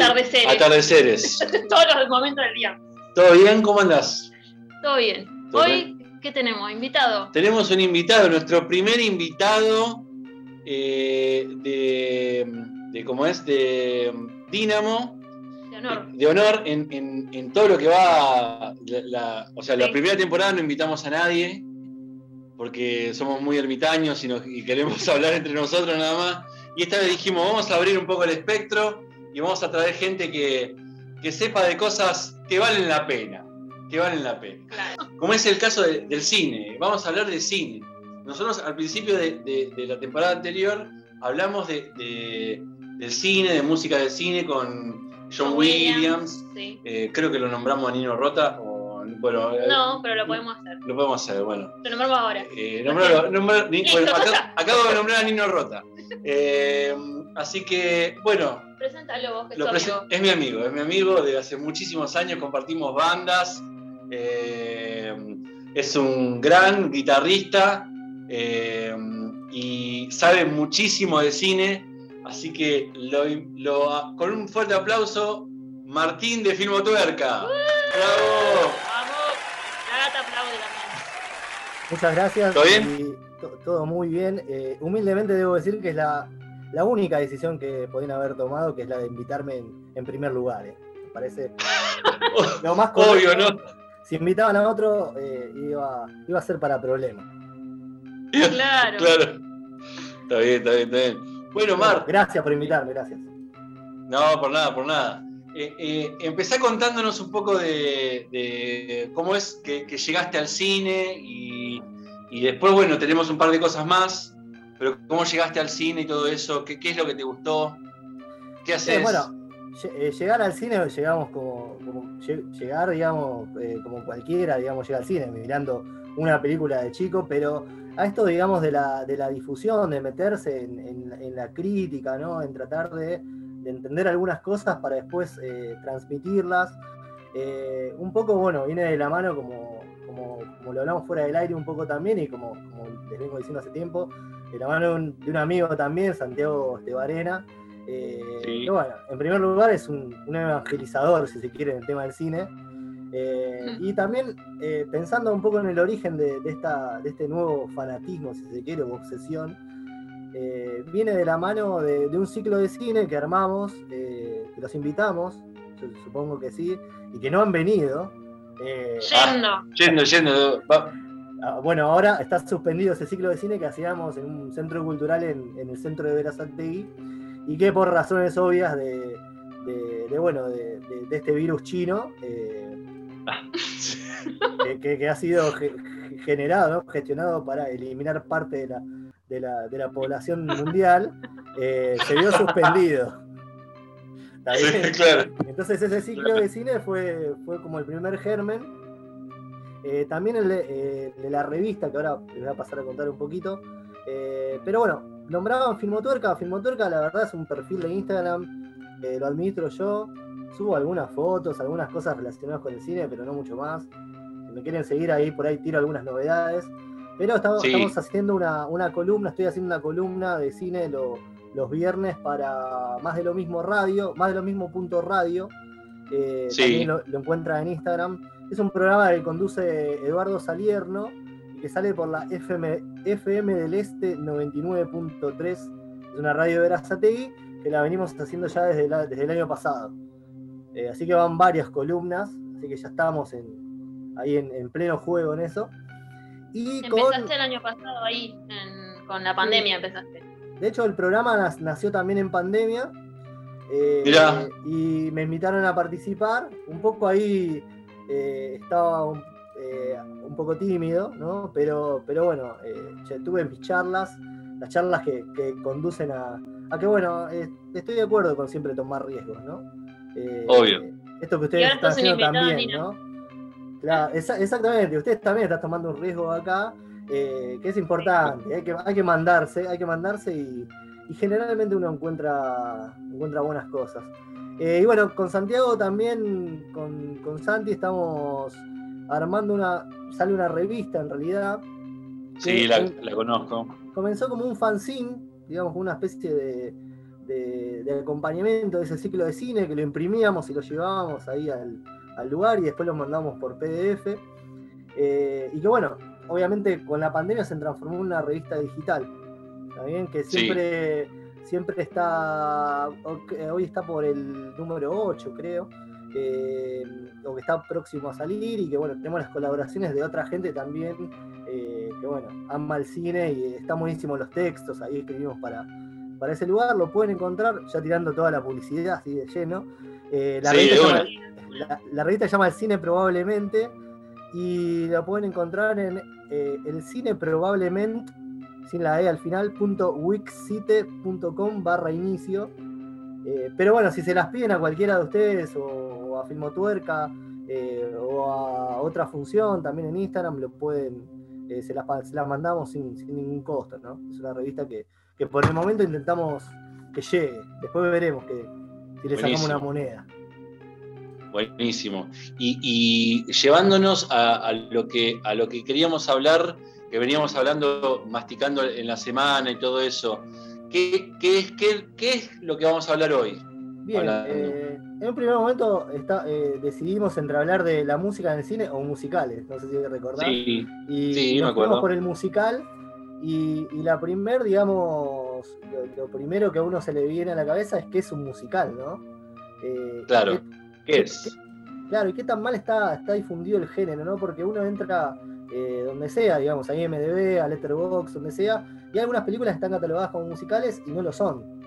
atardeceres. atardeceres. Todos los momentos del día. ¿Todo bien? ¿Cómo andás? Todo bien. Hoy, ¿qué tenemos? ¿Invitado? Tenemos un invitado, nuestro primer invitado eh, de, ¿cómo es? De Dínamo. De honor. De, honor en, todo lo que va. o sea, la primera temporada no invitamos a nadie porque somos muy ermitaños y, queremos hablar entre nosotros nada más. Y esta vez dijimos, vamos a abrir un poco el espectro y vamos a traer gente que, sepa de cosas que valen la pena. Que valen la pena. Como es el caso del cine. Vamos a hablar de cine. Nosotros al principio de, la temporada anterior hablamos de, del cine, de música de cine con John Williams. Eh, creo que lo nombramos a Nino Rota bueno, eh, no, pero lo podemos hacer. Lo podemos hacer, bueno. Lo nombramos ahora. Eh, acabo de nombrar a Nino Rota. Eh, así que, bueno. Preséntalo vos, que lo Es mi amigo, es mi amigo de hace muchísimos años, compartimos bandas. es un gran guitarrista y sabe muchísimo de cine. Así que con un fuerte aplauso, Martín de Filmotuerca. ¡Bravo! Muchas gracias. ¿Todo bien? todo muy bien. Eh, humildemente debo decir que es la, única decisión que podían haber tomado, que es la de invitarme en, primer lugar. Eh. Me parece lo más Obvio, ¿no? Si invitaban a otro, eh, iba, iba a ser para problemas. Claro. claro. Está bien, está bien, está bien. Bueno, Mar. Gracias por invitarme, gracias. No, por nada, por nada. Eh, empecé contándonos un poco de, cómo es que, llegaste al cine y, después, bueno, tenemos un par de cosas más, pero cómo llegaste al cine y todo eso, qué, es lo que te gustó, qué haces. bueno, eh, llegar al cine, llegamos como, llegar, digamos, eh, como cualquiera, digamos, llega al cine, mirando una película de chico, pero a esto, digamos, de la, de la difusión, de meterse en, en la crítica, ¿no? En tratar de de entender algunas cosas para después eh, transmitirlas. Eh, un poco, bueno, viene de la mano como, como, lo hablamos fuera del aire un poco también y como, les vengo diciendo hace tiempo, de la mano de un, amigo también, Santiago Estebarena. Eh, que bueno, en primer lugar es un, evangelizador, si se quiere, en el tema del cine. y también pensando un poco en el origen de, esta, de este nuevo fanatismo, si se quiere, o obsesión, eh, viene de la mano de, un ciclo de cine que armamos, eh, que los invitamos, supongo que sí, y que no han venido. Eh, yendo. Ah, yendo, yendo. Bueno, ahora está suspendido ese ciclo de cine que hacíamos en un centro cultural en, el centro de Verazategui y que por razones obvias de, bueno, de, este virus chino, ah. que, ha sido generado, gestionado para eliminar parte de la, de la, población mundial, eh, se vio suspendido. Entonces ese ciclo de cine fue, fue como el primer germen. Eh, también el eh, de, la revista, que ahora les voy a pasar a contar un poquito. pero bueno, nombraban Filmotuerca. Filmotuerca la verdad es un perfil de Instagram, lo administro yo. Subo algunas fotos, algunas cosas relacionadas con el cine, pero no mucho más. Si me quieren seguir ahí, por ahí tiro algunas novedades. Pero estamos, haciendo una, columna, estoy haciendo una columna de cine los viernes para Más de lo mismo radio, Más de lo mismo punto radio. Eh, también lo, encuentra en Instagram. Es un programa que conduce Eduardo Salierno y que sale por la FM, FM del Este 99.3. Es una radio de Verazategui que la venimos haciendo ya desde, desde el año pasado. Eh, así que van varias columnas, así que ya estamos ahí en pleno juego en eso. empezaste el año pasado ahí, con la pandemia empezaste. De hecho, el programa nació también en pandemia. Eh, y me invitaron a participar. Un poco ahí eh, estaba eh, un, poco tímido, ¿no? Pero, pero bueno, tuve mis charlas, las charlas que, conducen a, a, que, bueno, estoy de acuerdo con siempre tomar riesgos, ¿no? Obvio. Esto que ustedes están haciendo también, ¿no? exactamente, ustedes también están tomando un riesgo acá, eh, que es importante, hay que, hay que mandarse, hay que mandarse y, generalmente uno encuentra, encuentra buenas cosas. Eh, y bueno, con Santiago también, con, Santi estamos armando una, sale una revista en realidad, Sí, la, conozco. Comenzó como un fanzine, digamos, una especie de, de, acompañamiento de ese ciclo de cine que lo imprimíamos y lo llevábamos ahí al, lugar y después lo mandamos por PDF. Eh, y que bueno, obviamente con la pandemia se transformó en una revista digital. También que siempre, siempre está, hoy está por el número 8 creo, eh, o que está próximo a salir y que bueno, tenemos las colaboraciones de otra gente también, eh, que bueno, ama el cine y están buenísimos los textos, ahí escribimos para, para ese lugar, lo pueden encontrar ya tirando toda la publicidad así de lleno. Eh, la, revista llama, El Cine Probablemente y la pueden encontrar en el cine probablemente sin la E al final, punto wixsite.com barra inicio. pero bueno, si se las piden a cualquiera de ustedes o a Filmotuerca eh, o a otra función también en Instagram, lo pueden, eh, se, las, mandamos sin, ningún costo, ¿no? Es una revista que, por el momento intentamos que llegue. Después veremos que si le sacamos una moneda. Buenísimo. Y, llevándonos a, lo que, a lo que queríamos hablar, que veníamos hablando, masticando en la semana y todo eso, ¿qué, es, qué, es lo que vamos a hablar hoy? Bien, en un primer momento eh, decidimos entre hablar de la música en el cine o musicales, no sé si recordás. Sí, y sí, nos fuimos por el musical y, la primer, digamos, lo, primero que a uno se le viene a la cabeza es que es un musical, ¿no? Eh, claro, ¿qué, es? claro, y qué tan mal está, está difundido el género, ¿no? Porque uno entra eh, donde sea, digamos, a IMDB, a Letterboxd, donde sea, y algunas películas están catalogadas como musicales y no lo son.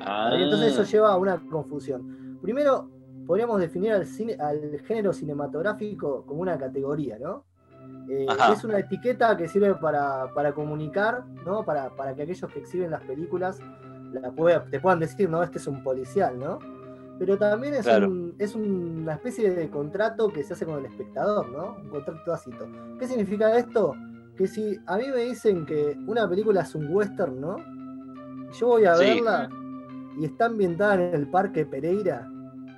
Ah. Entonces eso lleva a una confusión. Primero, podríamos definir al, cine, al género cinematográfico como una categoría, ¿no? Eh, es una etiqueta que sirve para, comunicar, ¿no? Para, que aquellos que exhiben las películas te puedan decir, no, este es un policial, ¿no? Pero también es, es una especie de contrato que se hace con el espectador, ¿no? Un contrato tácito. ¿Qué significa esto? Que si a mí me dicen que una película es un western, ¿no? Yo voy a verla y está ambientada en el Parque Pereira,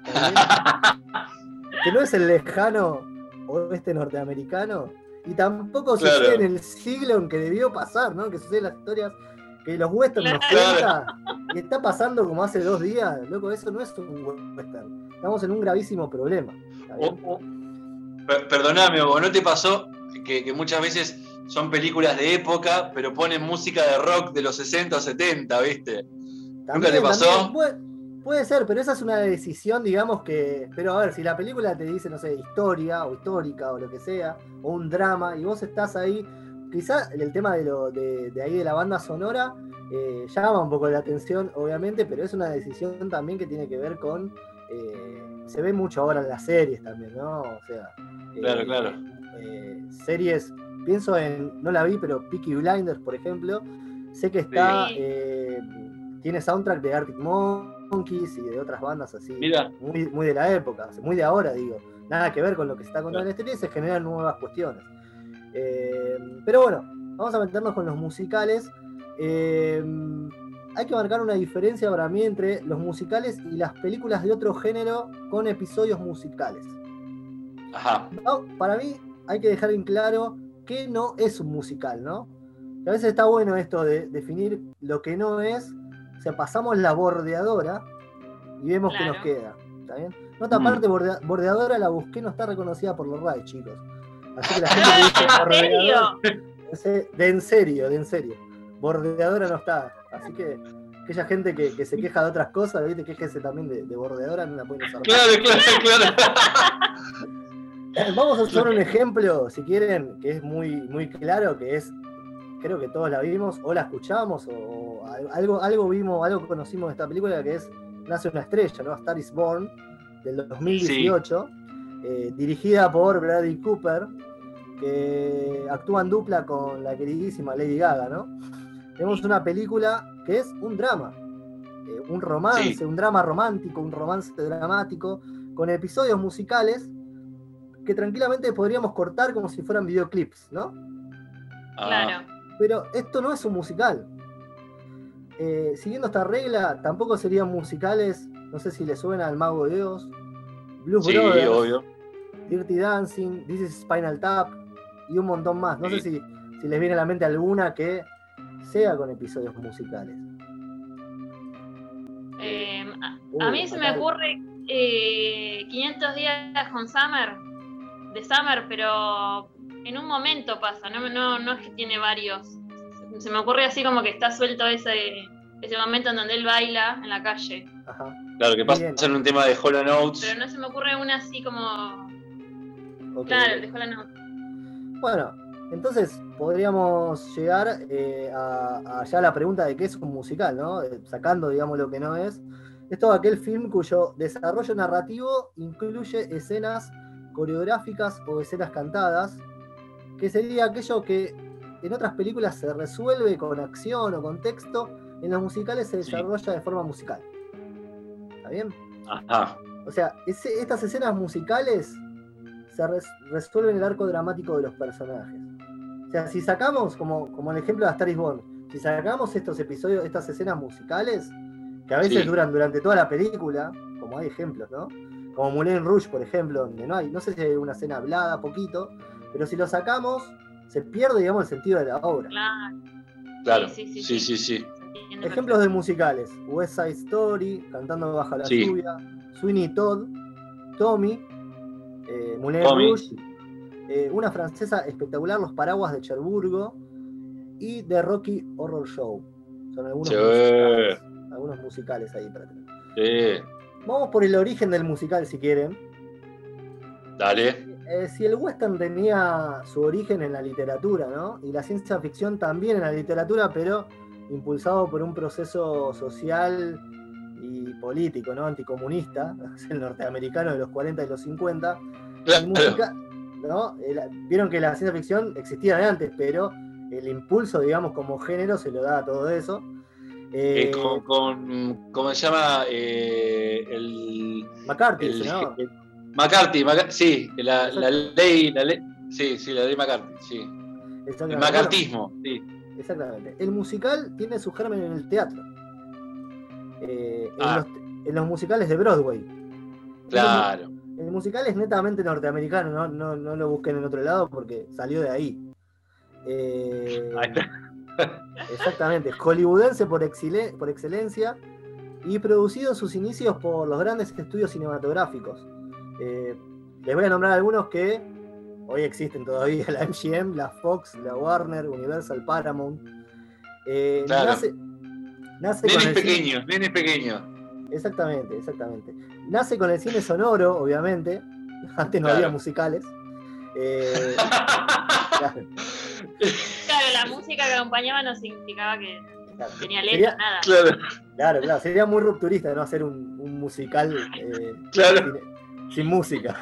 que no es el lejano oeste norteamericano, y tampoco sucede en el siglo en que debió pasar, ¿no? Que suceden las historias que los westerns nos cuentan y está pasando como hace dos días, loco, eso no es un western. Estamos en un gravísimo problema. perdóname, ¿o no te pasó que, que, muchas veces son películas de época, pero ponen música de rock de los 60 o 70, ¿viste? ¿Nunca te pasó? Puede, ser, pero esa es una decisión, digamos que. Pero a ver, si la película te dice, no sé, historia o histórica o lo que sea, o un drama, y vos estás ahí, quizá el tema de, lo, de, ahí de la banda sonora eh, llama un poco la atención, obviamente, pero es una decisión también que tiene que ver con. Eh, se ve mucho ahora en las series también, ¿no? O sea. Claro, eh, claro. series, pienso en. No la vi, pero Peaky Blinders, por ejemplo. Sé que está tiene soundtrack de Arctic Monkeys y de otras bandas así. Muy, muy de la época, muy de ahora, digo. Nada que ver con lo que se está contando en este y se generan nuevas cuestiones. Eh, pero bueno, vamos a meternos con los musicales. Eh, hay que marcar una diferencia para mí entre los musicales y las películas de otro género con episodios musicales. Ajá. para mí hay que dejar en claro que no es un musical, ¿no? a veces está bueno esto de definir lo que no es sea, pasamos la bordeadora y vemos qué nos queda. ¿Está bien? Nota mm. aparte, bordeadora la busqué, no está reconocida por los RAE, chicos. Así que la gente que dice bordeadora. De en serio, de en serio. Bordeadora no está. Así que aquella gente que, se queja de otras cosas, ¿viste? Quejese también de, bordeadora, no la pueden usar. Claro, claro, claro. Vamos a usar un ejemplo, si quieren, que es muy, muy claro, que es creo que todos la vimos, o la escuchamos, o, algo, algo vimos, algo conocimos de esta película que es Nace una estrella, ¿no? Star is Born, del 2018, eh, dirigida por Bradley Cooper, que actúa en dupla con la queridísima Lady Gaga, ¿no? Tenemos una película que es un drama, eh, un romance, un drama romántico, un romance dramático, con episodios musicales que tranquilamente podríamos cortar como si fueran videoclips, ¿no? Claro. Pero esto no es un musical. Eh, siguiendo esta regla, tampoco serían musicales, no sé si le suena al Mago de Dios, Blues Brothers, Dirty Dancing, This is Spinal Tap y un montón más. No sé si si les viene a la mente alguna que sea con episodios musicales. Em, a, mí se me ocurre 500 eh, días con Summer, de Summer, pero en un momento pasa, no, no, no es que tiene varios. Se me ocurre así como que está suelto ese, ese momento en donde él baila en la calle. Claro, que pasa en un tema de Hollow Notes. Pero no se me ocurre una así como. Claro, de Hollow Notes. Bueno, entonces podríamos llegar eh, a, ya la pregunta de qué es un musical, ¿no? Eh, sacando, digamos, lo que no es. Es todo aquel film cuyo desarrollo narrativo incluye escenas coreográficas o escenas cantadas, que sería aquello que en otras películas se resuelve con acción o con texto, en los musicales se desarrolla de forma musical. ¿Está bien? Ajá. O sea, estas escenas musicales se resuelven el arco dramático de los personajes. O sea, si sacamos, como, como el ejemplo de Star is Born, si sacamos estos episodios, estas escenas musicales, que a veces duran durante toda la película, como hay ejemplos, ¿no? Como Moulin Rouge, por ejemplo, donde no hay, no sé si hay una escena hablada, poquito, pero si lo sacamos, se pierde, digamos, el sentido de la obra. Claro. Claro. Sí, sí, sí. sí, Ejemplos de musicales: West Side Story, Cantando bajo la lluvia, Sweeney Todd, Tommy, eh, Moulin Rouge, eh, una francesa espectacular, Los Paraguas de Cherburgo y The Rocky Horror Show. Son algunos, musicales, algunos musicales ahí para tener. Vamos por el origen del musical si quieren. Dale. Eh, si el western tenía su origen en la literatura, ¿no? Y la ciencia ficción también en la literatura, pero impulsado por un proceso social político, ¿no? Anticomunista, el norteamericano de los 40 y los 50. ¿no? Vieron que la ciencia ficción existía de antes, pero el impulso, digamos, como género se lo da a todo eso. Eh, con, ¿cómo se llama? Eh, el, McCarthy, ¿no? McCarthy, sí, la, ley, la ley, sí, sí, la ley McCarthy, sí. El macartismo, sí. Exactamente. El musical tiene su germen en el teatro. Eh, ah. en, los, musicales de Broadway. Claro. El, musical es netamente norteamericano, no, lo busquen en otro lado porque salió de ahí. Eh, exactamente, hollywoodense por, por excelencia y producido en sus inicios por los grandes estudios cinematográficos. Eh, les voy a nombrar algunos que hoy existen todavía, la MGM, la Fox, la Warner, Universal, Paramount. Eh, nace, nace pequeños, cine... pequeños. Exactamente, exactamente. Nace con el cine sonoro, obviamente. Antes no había musicales. Eh, claro. la música que acompañaba no significaba que tenía letra, nada. Claro. claro, claro. Sería muy rupturista no hacer un, musical claro sin música.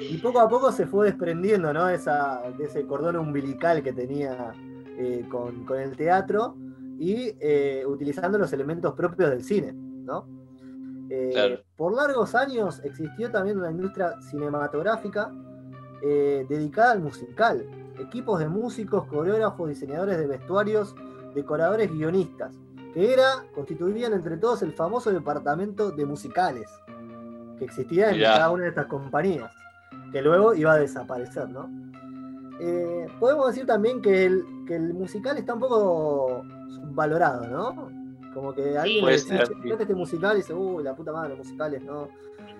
Y poco a poco se fue desprendiendo ¿no? Esa, de ese cordón umbilical que tenía eh, con, el teatro y eh, utilizando los elementos propios del cine. ¿no? Eh, por largos años existió también una industria cinematográfica dedicada al musical. Equipos de músicos, coreógrafos, diseñadores de vestuarios, decoradores, guionistas que era, constituían entre todos el famoso departamento de musicales que existía en cada una de estas compañías, que luego iba a desaparecer, ¿no? Eh, podemos decir también que el, que el musical está un poco subvalorado, ¿no? Como que alguien le dice, este musical y dice, uy, la puta madre, los musicales, ¿no?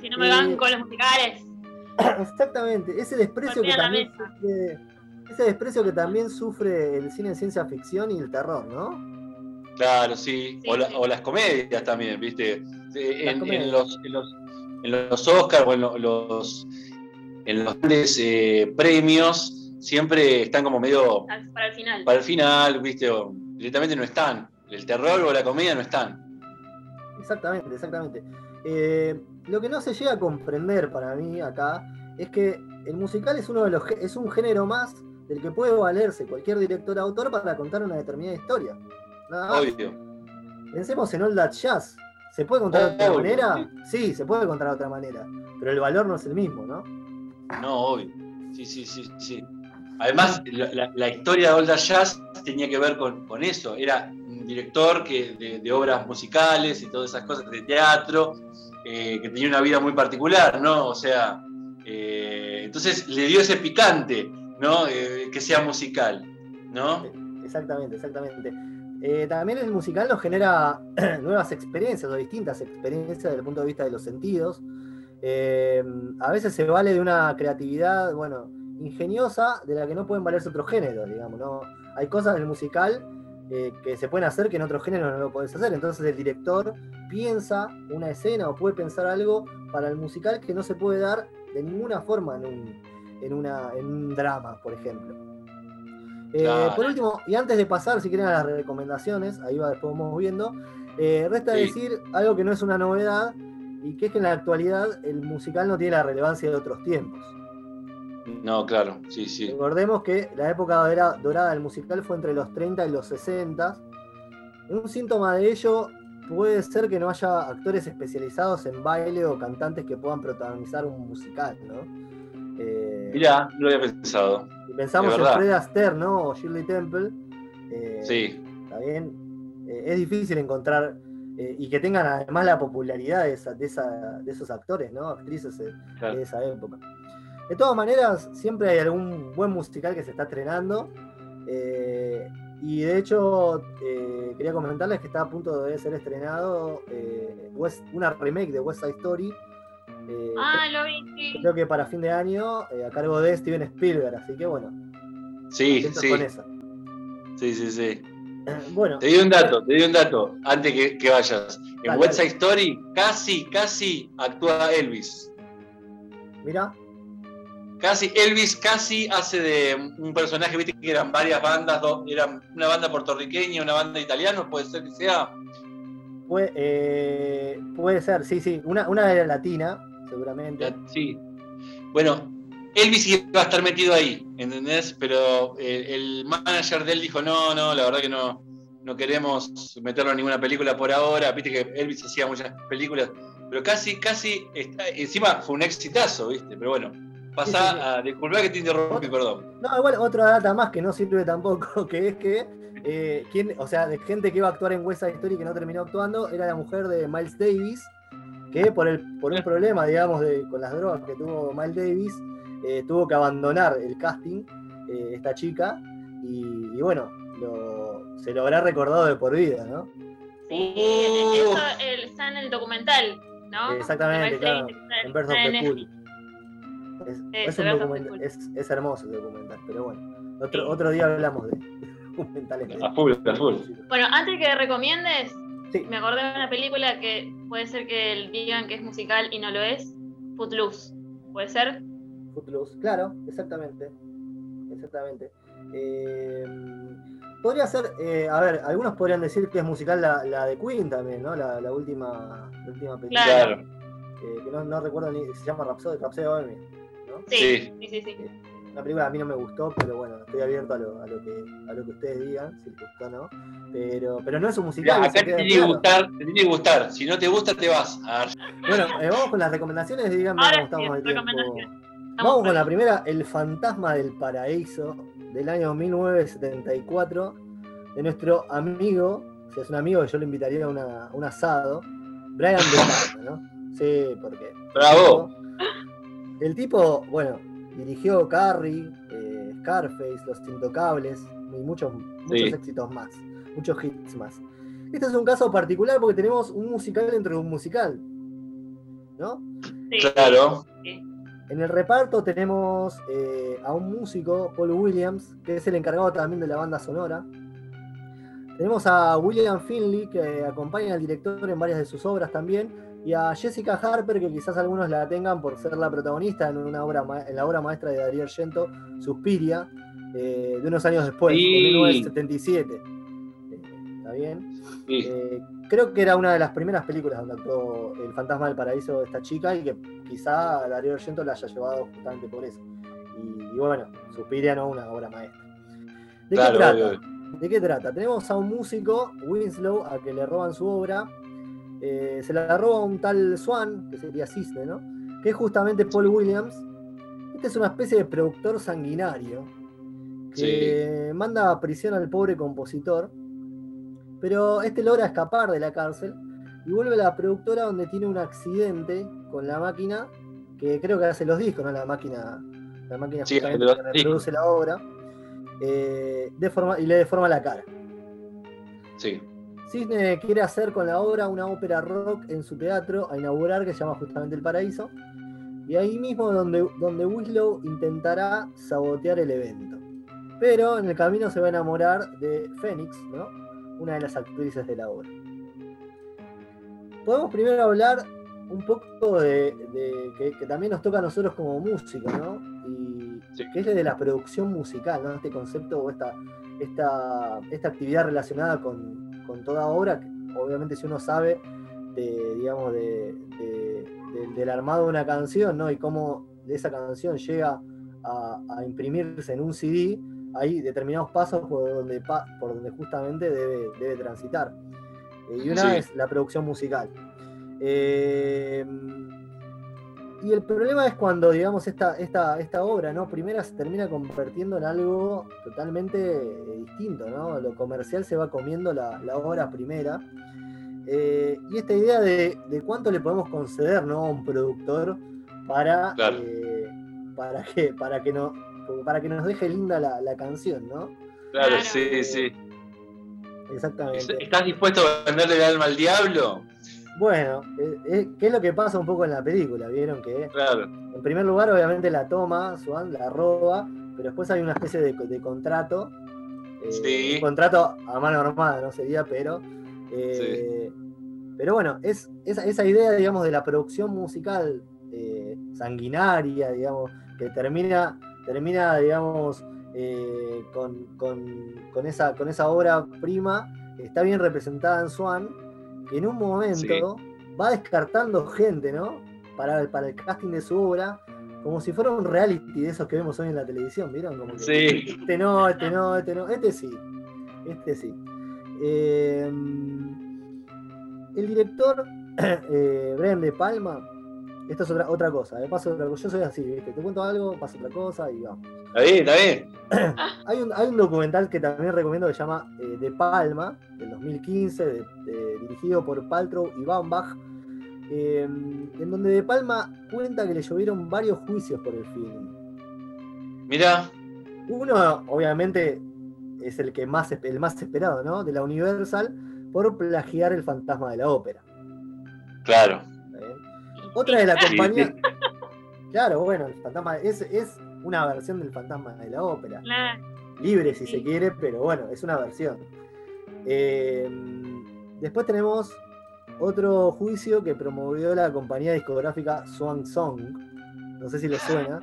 Si no me van con los musicales. Exactamente, ese desprecio que también sufre, ese desprecio que también sosufre el cine de ciencia ficción y el terror, ¿no? Claro, sí. o, las comedias también, ¿viste? En, los, en, los, en los Oscars o en los, en los grandes eh, premios siempre están como medio. Para el final. Para el final, ¿viste? O directamente no están. El terror o la comedia no están. Exactamente, exactamente. Eh, lo que no se llega a comprender para mí acá es que el musical es uno de los es un género más del que puede valerse cualquier director autor para contar una determinada historia. Obvio. Pensemos en All That Jazz. ¿Se puede contar de otra manera? Sí. se puede contar de otra manera. Pero el valor no es el mismo, ¿no? No, obvio. Sí, sí, sí, sí. Además, la, historia de That Jazz tenía que ver con, eso. Era un director que, de, obras musicales y todas esas cosas de teatro, eh, que tenía una vida muy particular, ¿no? O sea, eh, entonces le dio ese picante ¿no? Eh, que sea musical, ¿no? Exactamente, exactamente. También el musical nos genera nuevas experiencias o distintas experiencias desde el punto de vista de los sentidos. A veces se vale de una creatividad, bueno, ingeniosa de la que no pueden valerse otros géneros, digamos, ¿no? Hay cosas en el musical eh, que se pueden hacer que en otros géneros no lo podés hacer. Entonces el director piensa una escena o puede pensar algo para el musical que no se puede dar de ninguna forma en un, en una, en un drama, por ejemplo. Eh, por último, y antes de pasar, si quieren, a las recomendaciones, ahí va, después vamos viendo, eh, resta decir algo que no es una novedad y que es que en la actualidad el musical no tiene la relevancia de otros tiempos. No, claro, sí, sí. Recordemos que la época dorada del musical fue entre los 30 y los 60. Un síntoma de ello puede ser que no haya actores especializados en baile o cantantes que puedan protagonizar un musical, ¿no? Eh, Mirá, lo había pensado. Pensamos en Fred Astaire, ¿no? O Shirley Temple. Eh, sí. Está bien. Eh, es difícil encontrar y que tengan además la popularidad de, de, esos actores, ¿no? Actrices de esa época. De todas maneras, siempre hay algún buen musical que se está estrenando. Eh, y de hecho, eh, quería comentarles que está a punto de ser estrenado eh, una remake de West Side Story. ah, lo vi. Creo que para fin de año, a cargo de Steven Spielberg. Así que bueno. Sí, sí. Sí, sí, sí. Bueno. Te di un dato, te di un dato antes que, vayas. En West Side Story casi, casi actúa Elvis. Mira. Casi, Elvis casi hace de un personaje, viste que eran varias bandas, eran una banda puertorriqueña, una banda italiana, puede ser que sea. Puede, eh, puede ser, sí, sí. Una, una era latina, seguramente. Sí. Bueno, Elvis iba a estar metido ahí, ¿entendés? Pero eh, el manager de él dijo, no, no, la verdad que no, no queremos meterlo en ninguna película por ahora. Viste que Elvis hacía muchas películas, pero casi, casi, está, encima fue un exitazo, ¿viste? Pero bueno, Pasa a. Disculpa que te interrumpí, perdón. No, igual otra data más que no sirve tampoco, que es que. Eh, o sea, de gente que iba a actuar en West Side Story que no terminó actuando, era la mujer de Miles Davis, que por, el, por un problema, digamos, de, con las drogas que tuvo Miles Davis, eh, tuvo que abandonar el casting, eh, esta chica, y, bueno, se lo habrá recordado de por vida, ¿no? Sí, eso está en el documental, ¿no? Exactamente, claro, en Birth of the Cool. Es, hermoso el documental, pero bueno. Otro, día hablamos de documentales. A full, a full. Bueno, antes que recomiendes, me acordé de una película que puede ser que digan que es musical y no lo es. Footloose. ¿Puede ser? Footloose, claro, exactamente. Exactamente. Eh, podría ser, eh, a ver, algunos podrían decir que es musical la, de Queen también, ¿no? La, última, última película. Claro. Eh, que no, recuerdo ni, se llama Rhapsody, Rhapsody Sí, sí, sí, sí. La película a mí no me gustó, pero bueno, estoy abierto a lo, a lo, que, a lo que ustedes digan, si les gustó o no. Pero, pero no es un musical. acá te tiene, que gustar, te tiene que gustar. Si no te gusta, te vas. Bueno, eh, vamos con las recomendaciones. Díganme cómo estamos de tiempo. Vamos con la primera, El fantasma del paraíso, del año 1974, de nuestro amigo, si es un amigo que yo le invitaría a una, un asado, Brian De ¿no? Sí, porque. ¡Bravo! El tipo, bueno, dirigió Carrie, eh, Scarface, Los Intocables y muchos, muchos éxitos más, muchos hits más. Este es un caso particular porque tenemos un musical dentro de un musical, ¿no? Claro. En el reparto tenemos eh, a un músico, Paul Williams, que es el encargado también de la banda sonora. Tenemos a William Finley, que acompaña al director en varias de sus obras también, y a Jessica Harper, que quizás algunos la tengan por ser la protagonista en, una obra en la obra maestra de Darío Argento, Suspiria, eh, de unos años después, en 1977. Eh, ¿Está bien? Eh, creo que era una de las primeras películas donde actuó El fantasma del paraíso de esta chica y que quizá Darío Argento la haya llevado justamente por eso. Y, bueno, Suspiria no una obra maestra. ¿De qué trata? ¿De qué trata? Tenemos a un músico, Winslow, a que le roban su obra eh, se la roba un tal Swan, que sería Cisne, ¿no? Que es justamente Paul Williams. Este es una especie de productor sanguinario que manda a prisión al pobre compositor, pero este logra escapar de la cárcel y vuelve a la productora donde tiene un accidente con la máquina que creo que hace los discos, ¿no? La máquina la máquina que reproduce la obra, eh, y le deforma la cara. Sí. Cisne quiere hacer con la obra una ópera rock en su teatro a inaugurar que se llama justamente El Paraíso. Y ahí mismo donde, donde Winslow intentará sabotear el evento. Pero en el camino se va a enamorar de Fénix, ¿no? una de las actrices de la obra. Podemos primero hablar un poco de, que, también nos toca a nosotros como músicos, ¿no? Y que es de la producción musical, ¿no? Este concepto o esta, esta, esta actividad relacionada con, toda obra, que obviamente si uno sabe de, digamos, de, del armado de una canción, ¿no? Y cómo esa canción llega a, imprimirse en un CD, hay determinados pasos por donde, por donde justamente debe, debe transitar. Eh, y una es la producción musical. Eh, y el problema es cuando, digamos, esta, esta, esta obra, ¿no? Primera se termina convirtiendo en algo totalmente eh, distinto, ¿no? Lo comercial se va comiendo la, obra primera. y esta idea de, cuánto le podemos conceder ¿no? a un productor para, para, que, para, que no, para que nos deje linda la, canción, ¿no? Claro, sí, sí. Exactamente. ¿Estás dispuesto a venderle el alma al diablo? Bueno, eh, eh, ¿qué es lo que pasa un poco en la película? Vieron que, claro. en primer lugar, obviamente la toma, Swan, la roba, pero después hay una especie de, contrato. Eh, sí. Un contrato a mano armada, no sería, pero. sí. Pero bueno, es esa, esa, idea, digamos, de la producción musical sanguinaria, digamos, que termina, termina digamos, con, esa, con esa obra prima, está bien representada en Swan que en un momento va descartando gente, ¿no? Para, para el casting de su obra, como si fuera un reality de esos que vemos hoy en la televisión, ¿vieron? Como sí. Este no, este no, este no, este sí, este sí. Eh, el director, eh, Brian De Palma, esto es otra, otra cosa, ¿eh? otra cosa. Yo soy así, ¿viste? Te cuento algo, pasa otra cosa y vamos. Está bien, está bien. hay, un, hay un documental que también recomiendo que se llama eh, De Palma, del 2015, dirigido por Paltrow y Baumbach, em, en donde De Palma cuenta que le llovieron varios juicios por el film. Mira. Uno, obviamente, es el que más el más esperado, ¿no? De la Universal, por plagiar el fantasma de la ópera. Claro. Otra de la compañía. Claro, bueno, el fantasma es, es una versión del fantasma de la ópera. Libre si se quiere, pero bueno, es una versión. Eh, después tenemos otro juicio que promovió la compañía discográfica Swan Song. No sé si les suena.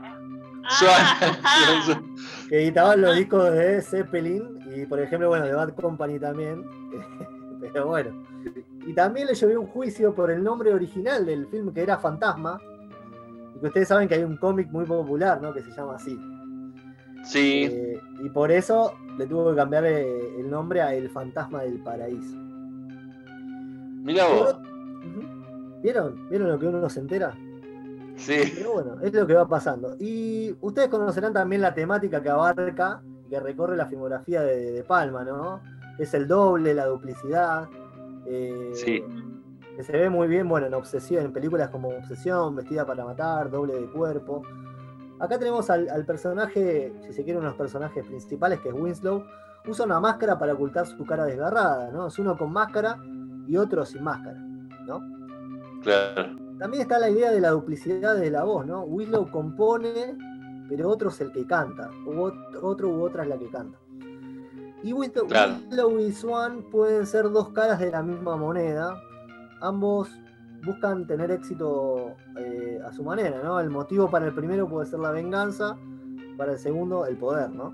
Ah. que editaban los discos de Zeppelin y, por ejemplo, bueno, de Bad Company también. pero bueno. Y también le llovió un juicio por el nombre original del film que era Fantasma. Y que ustedes saben que hay un cómic muy popular, ¿no? Que se llama así. Sí. Eh, y por eso le tuvo que cambiar eh, el nombre a El Fantasma del Paraíso. Mira vos. ¿Vieron? ¿Vieron lo que uno se entera? Sí. Pero bueno, es lo que va pasando. Y ustedes conocerán también la temática que abarca y que recorre la filmografía de Palma, ¿no? Es el doble, la duplicidad, sí. Eh, que se ve muy bien, bueno, en Obsesión, en películas como Obsesión, Vestida para Matar, Doble de Cuerpo. Acá tenemos al, personaje, si se quiere, uno de los personajes principales, que es Winslow. Usa una máscara para ocultar su cara desgarrada, ¿no? Es uno con máscara y otro sin máscara, ¿no? Claro. También está la idea de la duplicidad de la voz, ¿no? Winslow compone, pero otro es el que canta, o otro u otra es la que canta. Y Willow y Swan pueden ser dos caras de la misma moneda. Ambos buscan tener éxito eh, a su manera, ¿no? El motivo para el primero puede ser la venganza, para el segundo el poder, ¿no?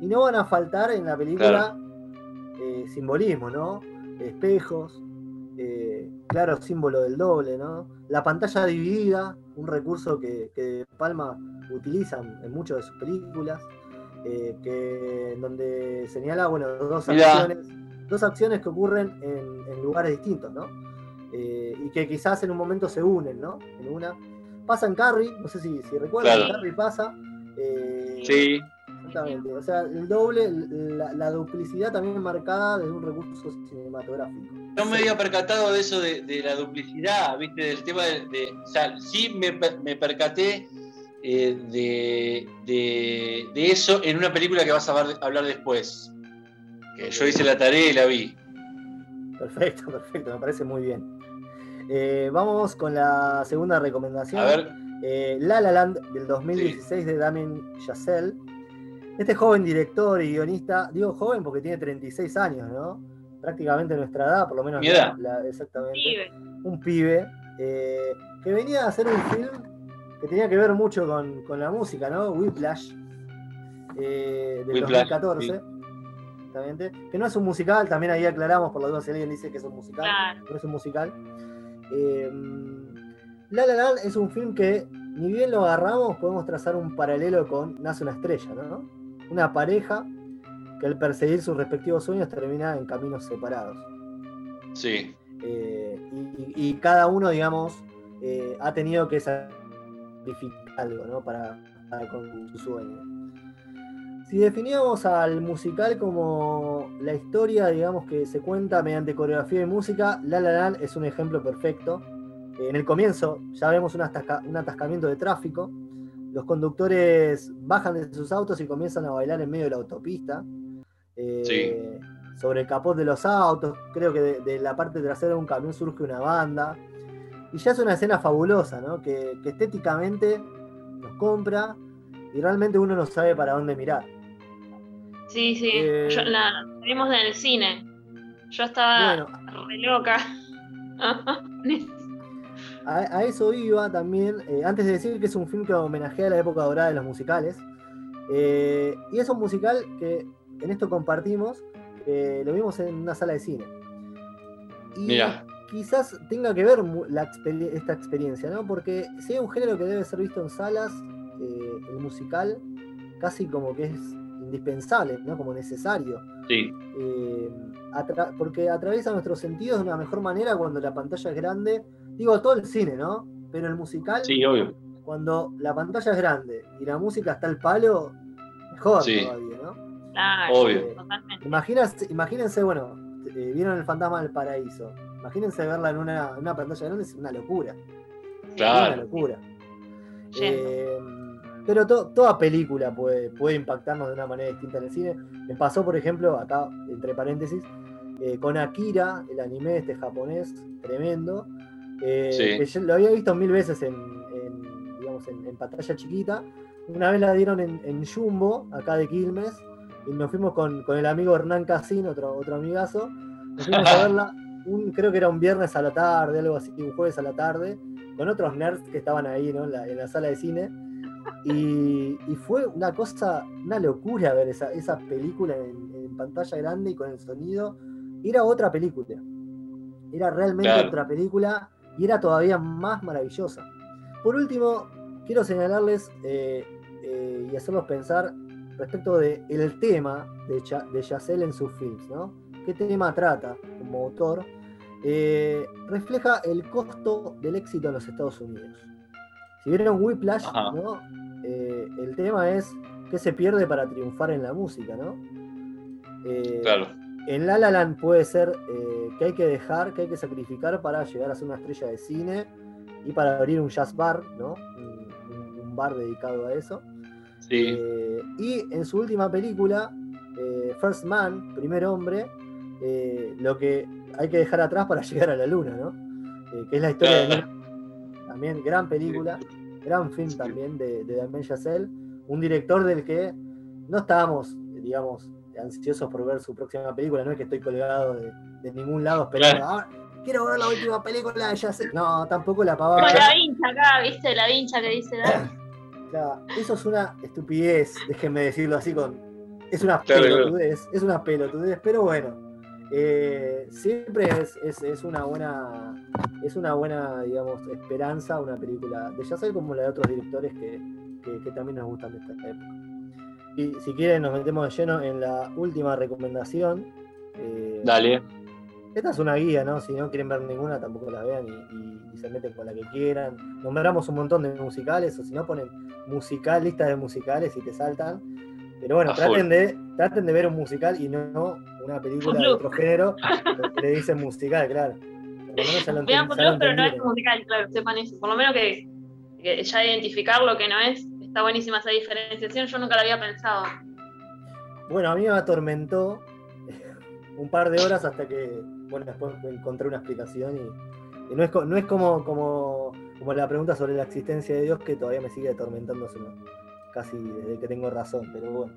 Y no van a faltar en la película eh, simbolismo, ¿no? Espejos, eh, claro símbolo del doble, ¿no? La pantalla dividida, un recurso que, que Palma utiliza en muchas de sus películas. Eh, que, donde señala bueno, dos acciones, dos acciones que ocurren en, lugares distintos, ¿no? Eh, y que quizás en un momento se unen, ¿no? En una. Pasa en Carrie, no sé si, si recuerdan, Carrie pasa. Eh, sí. Exactamente. O sea, el doble, la, duplicidad también marcada desde un recurso cinematográfico. No me había percatado de eso de, la duplicidad, ¿viste? Del tema de. o sea, sí me, me percaté eh, de, de, de, eso en una película que vas a hablar después. Que yo hice la tarea y la vi. Perfecto, perfecto, me parece muy bien. Eh, vamos con la segunda recomendación. A ver. Eh, la La Land del 2016 de Damien Chazelle. Este joven director y guionista, digo joven porque tiene 36 años, ¿no? Prácticamente nuestra edad, por lo menos. Mi edad. exactamente. Un pibe. Eh, que venía a hacer un film que tenía que ver mucho con, la música, ¿no? Whiplash. del 2014. Que no es un musical, también ahí aclaramos, por lo menos si alguien dice que es un musical, no es un musical. Em, la La Land es un film que, ni bien lo agarramos, podemos trazar un paralelo con Nace una estrella, ¿no? Una pareja que al perseguir sus respectivos sueños termina en caminos separados. Sí. Eh, y, cada uno, digamos, eh, ha tenido que sacrificar algo, ¿no? Para, para con su sueño. Si definíamos al musical como la historia, digamos, que se cuenta mediante coreografía y música, La La Land es un ejemplo perfecto. En el comienzo ya vemos un, atascamiento de tráfico. Los conductores bajan de sus autos y comienzan a bailar en medio de la autopista. Eh, sobre el capot de los autos, creo que de, la parte trasera de un camión surge una banda. Y ya es una escena fabulosa, ¿no? que estéticamente nos compra y realmente uno no sabe para dónde mirar. Sí, sí, eh, la vimos en el cine. Yo estaba re loca. a, eso iba también, eh, antes de decir que es un film que homenajea a la época dorada de los musicales. Eh, y es un musical que en esto compartimos, lo vimos en una sala de cine. Y quizás tenga que ver esta experiencia, ¿no? Porque si hay un género que debe ser visto en salas, el musical casi como que es indispensable, ¿no? como necesario. Sí. Eh, porque atraviesa nuestros sentidos de una mejor manera cuando la pantalla es grande. Digo, todo el cine, ¿no? Pero el musical, sí, obvio. cuando la pantalla es grande y la música está al palo, mejor todavía, ¿no? Claro, obvio. Imagínense, imagínense, bueno, eh, vieron el fantasma del paraíso. Imagínense verla en una, una pantalla grande, es una locura. Claro. Es una locura. Eh, pero toda película puede, puede impactarnos de una manera distinta en el cine. Me pasó, por ejemplo, acá, entre paréntesis, eh, con Akira, el anime este japonés, tremendo. Eh, que yo lo había visto mil veces en, digamos, en, pantalla chiquita. Una vez la dieron en, Jumbo, acá de Quilmes, y nos fuimos con, el amigo Hernán Casín, otro, otro amigazo. Nos fuimos a verla, un, creo que era un viernes a la tarde, algo así, un jueves a la tarde, con otros nerds que estaban ahí ¿no? en la sala de cine y, fue una cosa, una locura ver esa, esa película en, pantalla grande y con el sonido. Era otra película. Era realmente otra película y era todavía más maravillosa. Por último, quiero señalarles eh, eh, y hacerlos pensar respecto del el tema de, de Chazelle en sus films, ¿no? ¿Qué tema trata como autor? Eh, refleja el costo del éxito en los Estados Unidos. Si vieron Whiplash, ¿no? Eh, el tema es qué se pierde para triunfar en la música, ¿no? Eh, claro. En La La Land puede ser que hay que dejar, que hay que sacrificar para llegar a ser una estrella de cine y para abrir un jazz bar, ¿no? Un, bar dedicado a eso. Sí. y en su última película, First Man, Primer Hombre, lo que hay que dejar atrás para llegar a la luna, ¿no? que es la historia de también gran película gran film también de, de Damien Chazelle, un director del que no estábamos, digamos, ansiosos por ver su próxima película, no es que estoy colgado de, ningún lado esperando, ah, quiero ver la última película de Chazelle. No, tampoco la pavada. Como la vincha acá, ¿viste? La vincha que dice Claro, eso es una estupidez, déjenme decirlo así con. Es una pelotudez, es una pelotudez, pero bueno, eh, siempre es, una buena es una buena digamos esperanza una película de ya como la de otros directores que, también nos gustan de esta época y si quieren nos metemos de lleno en la última recomendación eh, dale esta es una guía, ¿no? Si no quieren ver ninguna, tampoco la vean y, se meten con la que quieran. Nombramos un montón de musicales, o si no, ponen musical, lista de musicales y te saltan. Pero bueno, traten de, traten de ver un musical y no una película de otro género que le dicen musical, claro. Por lo Vean por pero no es musical, claro, sepan eso. Por lo menos que, ya identificar lo que no es Está buenísima esa diferenciación, yo nunca la había pensado. Bueno, a mí me atormentó un par de horas hasta que, bueno, después encontré una explicación y, no es, no es como, como, como, la pregunta sobre la existencia de Dios que todavía me sigue atormentando casi desde que tengo razón, pero bueno.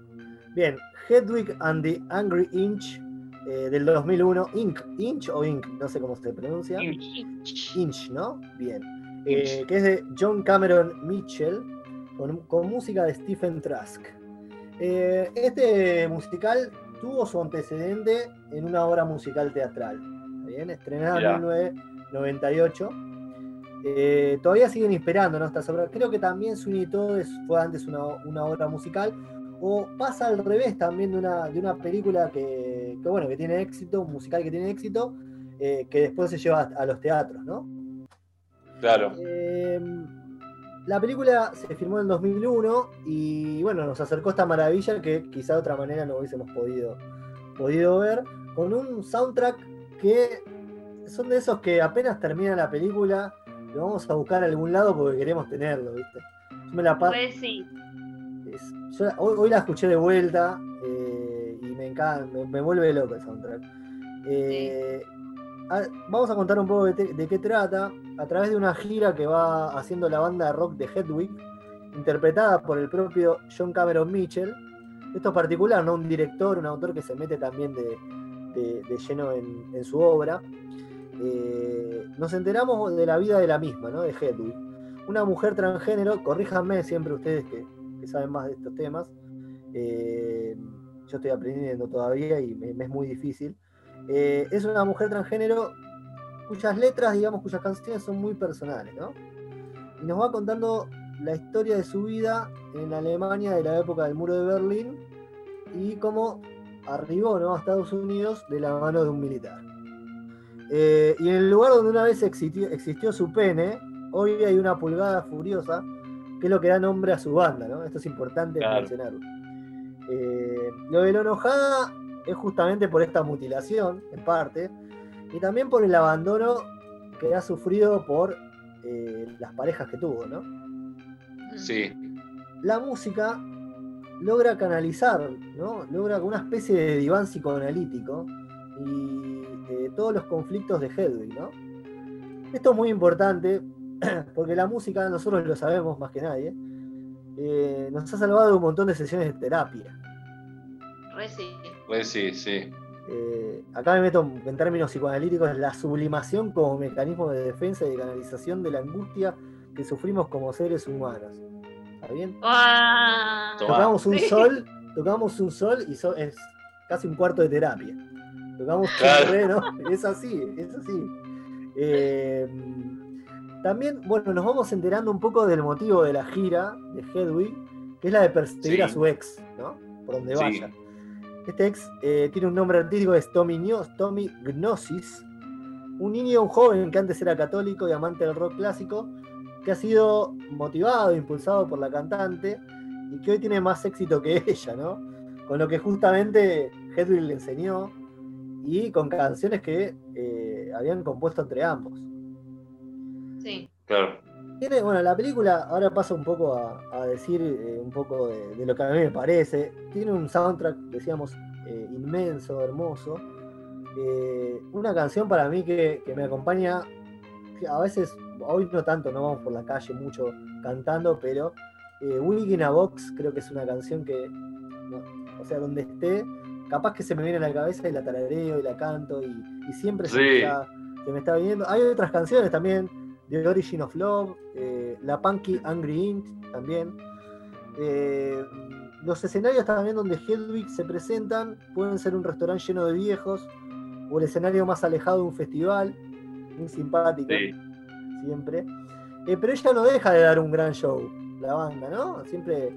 Bien, Hedwig and the Angry Inch eh, del 2001, Inc, Inch o Inc, no sé cómo se pronuncia. Inch, Inch ¿no? Bien. Eh, que es de John Cameron Mitchell, con, música de Stephen Trask. Eh, este musical tuvo su antecedente en una obra musical teatral, ¿bien? estrenada en 1998. Eh, todavía siguen inspirando ¿no? estas obras. Creo que también Sweeney Todd fue antes una, obra musical, o pasa al revés también de una, de una película que, bueno, que tiene éxito, un musical que tiene éxito, eh, que después se lleva a los teatros, ¿no? Claro. Eh, la película se filmó en 2001 y bueno, nos acercó esta maravilla que quizá de otra manera no hubiésemos podido, podido ver, con un soundtrack que son de esos que apenas termina la película, lo vamos a buscar a algún lado porque queremos tenerlo, ¿viste? Yo me la pues sí. Hoy, la escuché de vuelta eh, y me encanta, me, vuelve loco el soundtrack. Eh, vamos a contar un poco de, qué trata a través de una gira que va haciendo la banda de rock de Hedwig, interpretada por el propio John Cameron Mitchell. Esto es particular, ¿no? Un director, un autor que se mete también de, lleno en, su obra. Eh, nos enteramos de la vida de la misma, ¿no? De Hedwig. Una mujer transgénero, corríjanme siempre ustedes que, saben más de estos temas. Eh, yo estoy aprendiendo todavía y me es muy difícil eh, es una mujer transgénero cuyas letras, digamos, cuyas canciones son muy personales, ¿no? Y nos va contando la historia de su vida en Alemania de la época del muro de Berlín y cómo arribó ¿no? a Estados Unidos de la mano de un militar. Eh, y en el lugar donde una vez existió, su pene, hoy hay una pulgada furiosa, que es lo que da nombre a su banda, ¿no? Esto es importante mencionarlo. Eh, lo de lo enojada es justamente por esta mutilación, en parte, y también por el abandono que ha sufrido por eh, las parejas que tuvo, ¿no? Sí. La música logra canalizar, ¿no? Logra una especie de diván psicoanalítico y eh, todos los conflictos de Hedwig, ¿no? Esto es muy importante porque la música, nosotros lo sabemos más que nadie, eh, nos ha salvado de un montón de sesiones de terapia. Pues sí, sí. Eh, acá me meto en términos psicoanalíticos, la sublimación como mecanismo de defensa y de canalización de la angustia que sufrimos como seres humanos. ¿Está bien? Ah, tocamos un sol, tocamos un sol y es casi un cuarto de terapia. Tocamos un re, ¿no? Es así, es así. Eh, también, bueno, nos vamos enterando un poco del motivo de la gira de Hedwig, que es la de perseguir a su ex, ¿no? Por donde vaya. Este ex eh, tiene un nombre artístico, es Tommy, Tommy Gnosis, un niño, un joven que antes era católico y amante del rock clásico, que ha sido motivado, impulsado por la cantante y que hoy tiene más éxito que ella, ¿no? Con lo que justamente Hedwig le enseñó y con canciones que eh, habían compuesto entre ambos. Sí. Claro. Tiene, bueno, la película, ahora paso un poco a, decir eh, un poco de, lo que a mí me parece. Tiene un soundtrack, decíamos, eh, inmenso, hermoso. Eh, una canción para mí que, me acompaña, a veces, hoy no tanto, no vamos por la calle mucho cantando, pero Willy in a Box creo que es una canción que, o sea, donde esté, capaz que se me viene a la cabeza y la tarareo y la canto y, siempre se, me está, se me está viniendo. Hay otras canciones también The Origin of Love, eh, La Punky Angry Int también. Eh, los escenarios también donde Hedwig se presentan pueden ser un restaurante lleno de viejos o el escenario más alejado de un festival, muy simpático, siempre. Eh, pero ella no deja de dar un gran show, la banda, ¿no? Siempre.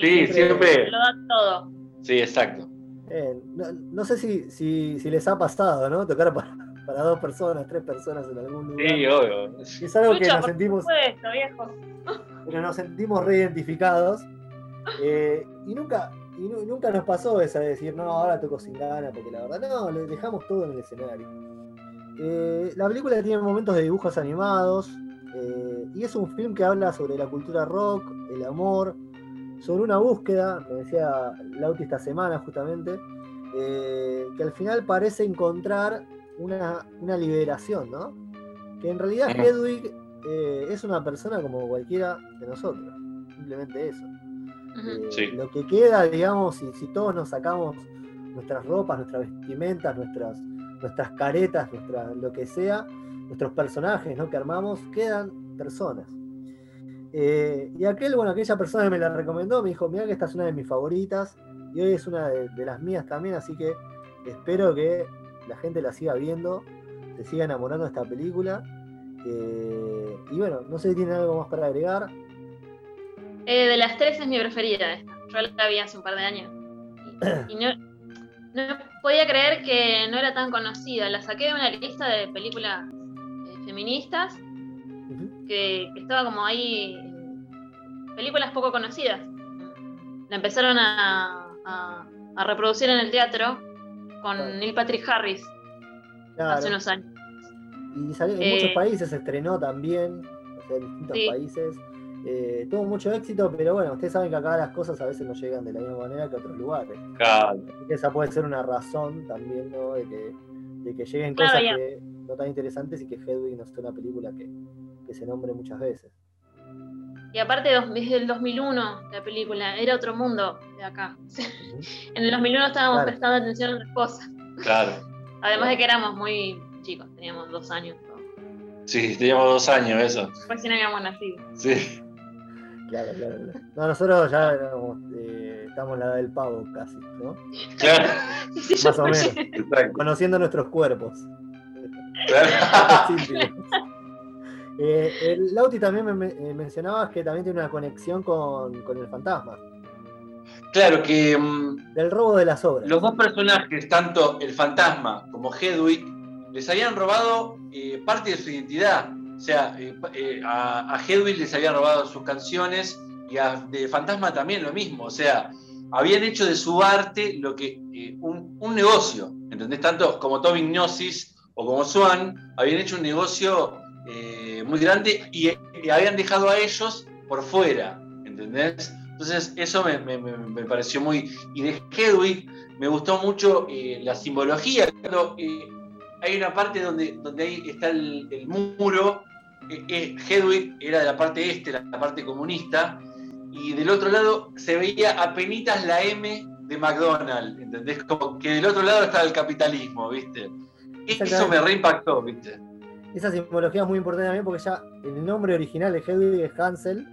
Sí, siempre. Lo da todo. Sí, exacto. no, sé si, si, les ha pasado, ¿no? Tocar para, para dos personas, tres personas en algún lugar. Sí, obvio. Es algo que nos sentimos. Pero nos sentimos reidentificados. Eh, y nunca, y nunca nos pasó esa de decir, no, ahora toco sin gana, porque la verdad, no, le dejamos todo en el escenario. Eh, la película tiene momentos de dibujos animados, eh, y es un film que habla sobre la cultura rock, el amor, sobre una búsqueda, me decía Lauti esta semana justamente, eh, que al final parece encontrar una, liberación, ¿no? Que en realidad Hedwig eh, es una persona como cualquiera de nosotros, simplemente eso. Eh, lo que queda, digamos, si, si todos nos sacamos nuestras ropas, nuestras vestimentas, nuestras, nuestras caretas, nuestra, lo que sea, nuestros personajes ¿no? que armamos, quedan personas. Eh, y aquel, bueno, aquella persona que me la recomendó me dijo, mira que esta es una de mis favoritas y hoy es una de, las mías también, así que espero que la gente la siga viendo, se siga enamorando de esta película. Eh, y bueno, no sé si tiene algo más para agregar. Eh, de las tres es mi preferida esta. Yo la vi hace un par de años. Y, no, podía creer que no era tan conocida. La saqué de una lista de películas feministas que, estaba como ahí, películas poco conocidas. La empezaron a, reproducir en el teatro con Neil Patrick Harris hace unos años. Y salió en muchos eh, países, se estrenó también, o sea, en distintos países. Eh, tuvo mucho éxito, pero bueno, ustedes saben que acá las cosas a veces no llegan de la misma manera que a otros lugares. Claro. esa puede ser una razón también, ¿no? De que, de que lleguen cosas que, no tan interesantes y que Hedwig no sea una película que, que se nombre muchas veces. Y aparte desde el 2001 la película, era otro mundo de acá. en el 2001 estábamos prestando atención a otras cosas. Claro. Además de que éramos muy chicos, teníamos dos años. Sí, teníamos dos años, eso. Recién habíamos nacido. Sí. Claro, claro, No, nosotros ya eh, estamos en la edad del pavo casi, ¿no? Claro. Más o menos. Conociendo nuestros cuerpos. Claro. Eh, el Lauti también me, eh, mencionabas que también tiene una conexión con, el fantasma. Claro, que. Mm, Del robo de las obras. Los dos personajes, tanto el fantasma como Hedwig, les habían robado eh, parte de su identidad. O sea, a, Hedwig les habían robado sus canciones y a de Fantasma también lo mismo. O sea, habían hecho de su arte lo que un, un, negocio. ¿Entendés? Tanto como Tobin Gnosis o como Swan habían hecho un negocio muy grande y, habían dejado a ellos por fuera, ¿entendés? Entonces eso me, pareció muy... Y de Hedwig me gustó mucho eh, la simbología. Eh, hay una parte donde, donde ahí está el, muro, Hedwig era de la parte este, la, parte comunista, y del otro lado se veía apenas la M de McDonald's, ¿entendés? Como que del otro lado estaba el capitalismo, ¿viste? Eso me reimpactó, ¿viste? Esa simbología es muy importante también porque ya el nombre original de Hedwig es Hansel,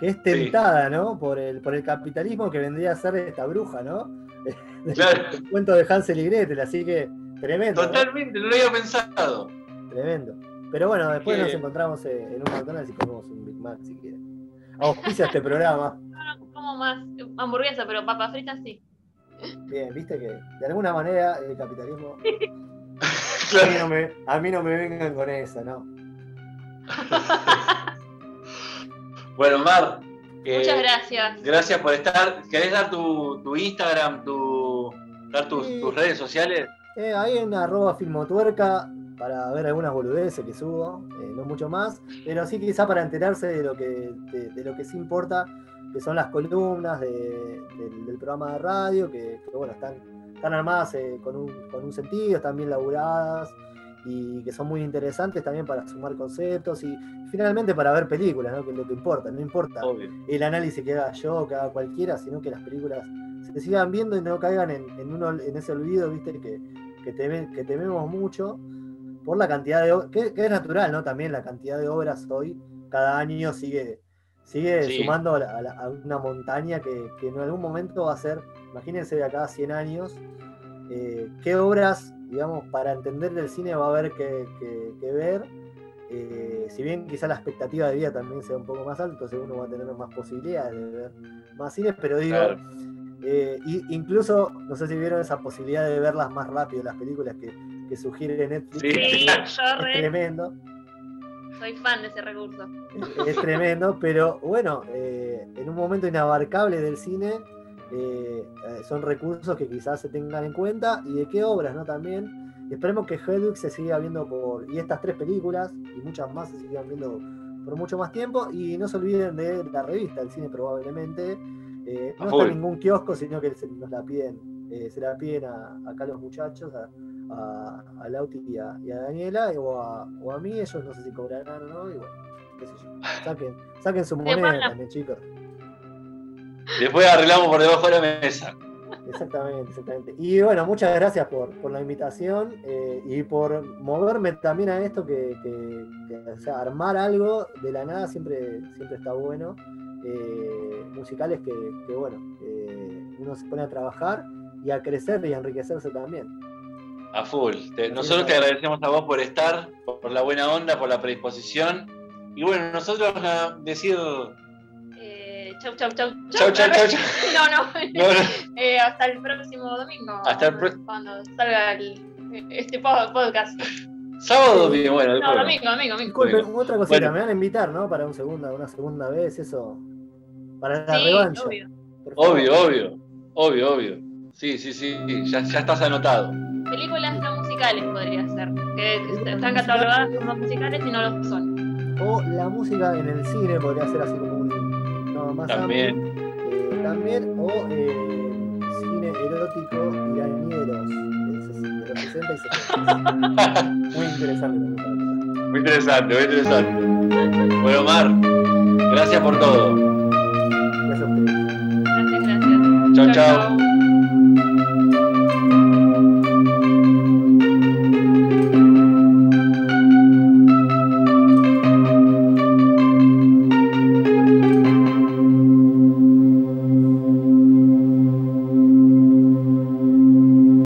que es tentada, ¿no? Por el, por el capitalismo que vendría a ser esta bruja, ¿no? Claro. el cuento de Hansel y Gretel, así que tremendo. Totalmente, no, lo había pensado. Tremendo. Pero bueno, después nos encontramos en un McDonald's y comemos un Big Mac si quieren. Auspicia este programa. No, no como más hamburguesa, pero papas fritas sí. Bien, viste que de alguna manera el capitalismo A, mí no me, vengan con eso, ¿no? bueno, Mar. Eh, Muchas gracias. Gracias por estar. ¿Querés dar tu, Instagram, tu, dar tus, redes sociales? Eh, ahí en arroba filmotuerca para ver algunas boludeces que subo, eh, no mucho más, pero sí quizá para enterarse de lo que, de, lo que sí importa, que son las columnas del, programa de radio, que bueno, están están armadas eh, con, un, sentido, están bien laburadas y que son muy interesantes también para sumar conceptos y finalmente para ver películas, ¿no? que es lo que importa. No importa el análisis que haga yo, que haga cualquiera, sino que las películas se sigan viendo y no caigan en, uno, en ese olvido, viste, que, que, que tememos mucho por la cantidad de que, que es natural, ¿no? También la cantidad de obras hoy, cada año sigue, sigue sumando a, una montaña que, que en algún momento va a ser imagínense de acá a 100 años, eh, qué obras, digamos, para entender el cine va a haber que, ver. Eh, si bien quizá la expectativa de vida también sea un poco más alta, entonces uno va a tener más posibilidades de ver más cines, pero digo, eh, incluso, no sé si vieron esa posibilidad de verlas más rápido, las películas que, que sugiere Netflix. Sí, es, tremendo. Soy fan de ese recurso. Es, tremendo, pero bueno, en un momento inabarcable del cine, eh, son recursos que quizás se tengan en cuenta y de qué obras, ¿no? También. Esperemos que Hedwig se siga viendo por. y estas tres películas y muchas más se sigan viendo por mucho más tiempo. Y no se olviden de la revista El Cine Probablemente, Eh, no está en ningún kiosco, sino que se, nos la piden, eh, se la piden a, acá los muchachos, a, a, Lauti y a, Daniela, o a, o a mí, ellos no sé si cobrarán o no, y bueno, qué sé yo. Saquen, saquen su moneda también, chicos. Después arreglamos por debajo de la mesa. Exactamente, exactamente. Y bueno, muchas gracias por, por la invitación eh, y por moverme también a esto, que, o sea, armar algo de la nada siempre, siempre está bueno. Eh, musicales que, que bueno, eh, uno se pone a trabajar y a crecer y a enriquecerse también. A full. nosotros te agradecemos a vos por estar, por, la buena onda, por la predisposición. Y bueno, nosotros decir chau, chau, chau. Chau, chau, chau. chau. No, no. no, no. Eh, hasta el próximo domingo. Hasta el próximo. Cuando salga el, este podcast. Sábado domingo, bueno. No, domingo, domingo, domingo. Otra cosita, me van a invitar, ¿no? Para un segunda, una segunda vez, eso. Para la revancha. Obvio. obvio, obvio. Obvio, obvio. Sí, sí, sí, ya, ya estás anotado. Películas no musicales podría ser, que están catalogadas como musicales y no lo son. O la música en el cine podría ser así como un también. Eh, también, o eh, cine erótico iranieros de los 60 y 70. muy interesante. Muy interesante, muy interesante. Bueno, Mar, gracias por todo. Gracias a ustedes. Gracias, gracias. Chao, chao.